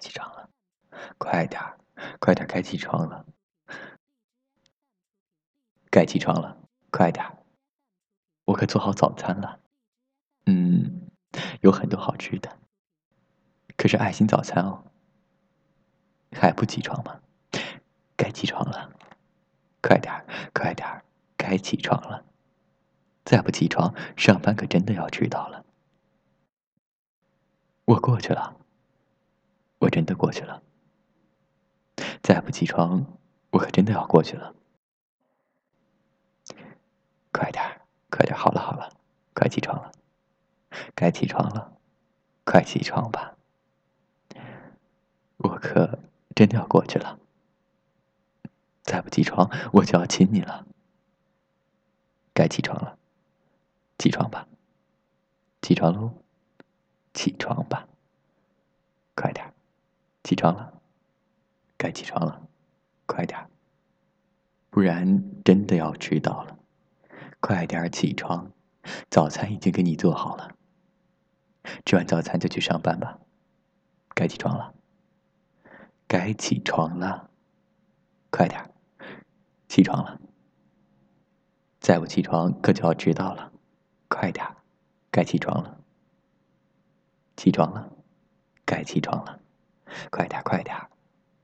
起床了，快点儿，快点儿，该起床了，该起床了，快点儿，我可做好早餐了。嗯，有很多好吃的，可是爱心早餐哦。还不起床吗？该起床了，快点儿，快点儿，该起床了。再不起床，上班可真的要迟到了。我过去了，我真的过去了。再不起床，我可真的要过去了。快点，快点，好了好了，快起床了，该起床了，快起床吧。我可真的要过去了。再不起床，我就要亲你了。该起床了，起床吧，起床喽，起床吧，起床了，该起床了，快点儿，不然真的要迟到了。快点儿起床，早餐已经给你做好了。吃完早餐就去上班吧。该起床了，该起床了，快点儿，起床了。再不起床，可就要迟到了。快点儿，该起床了，起床了，该起床了，快点，快点，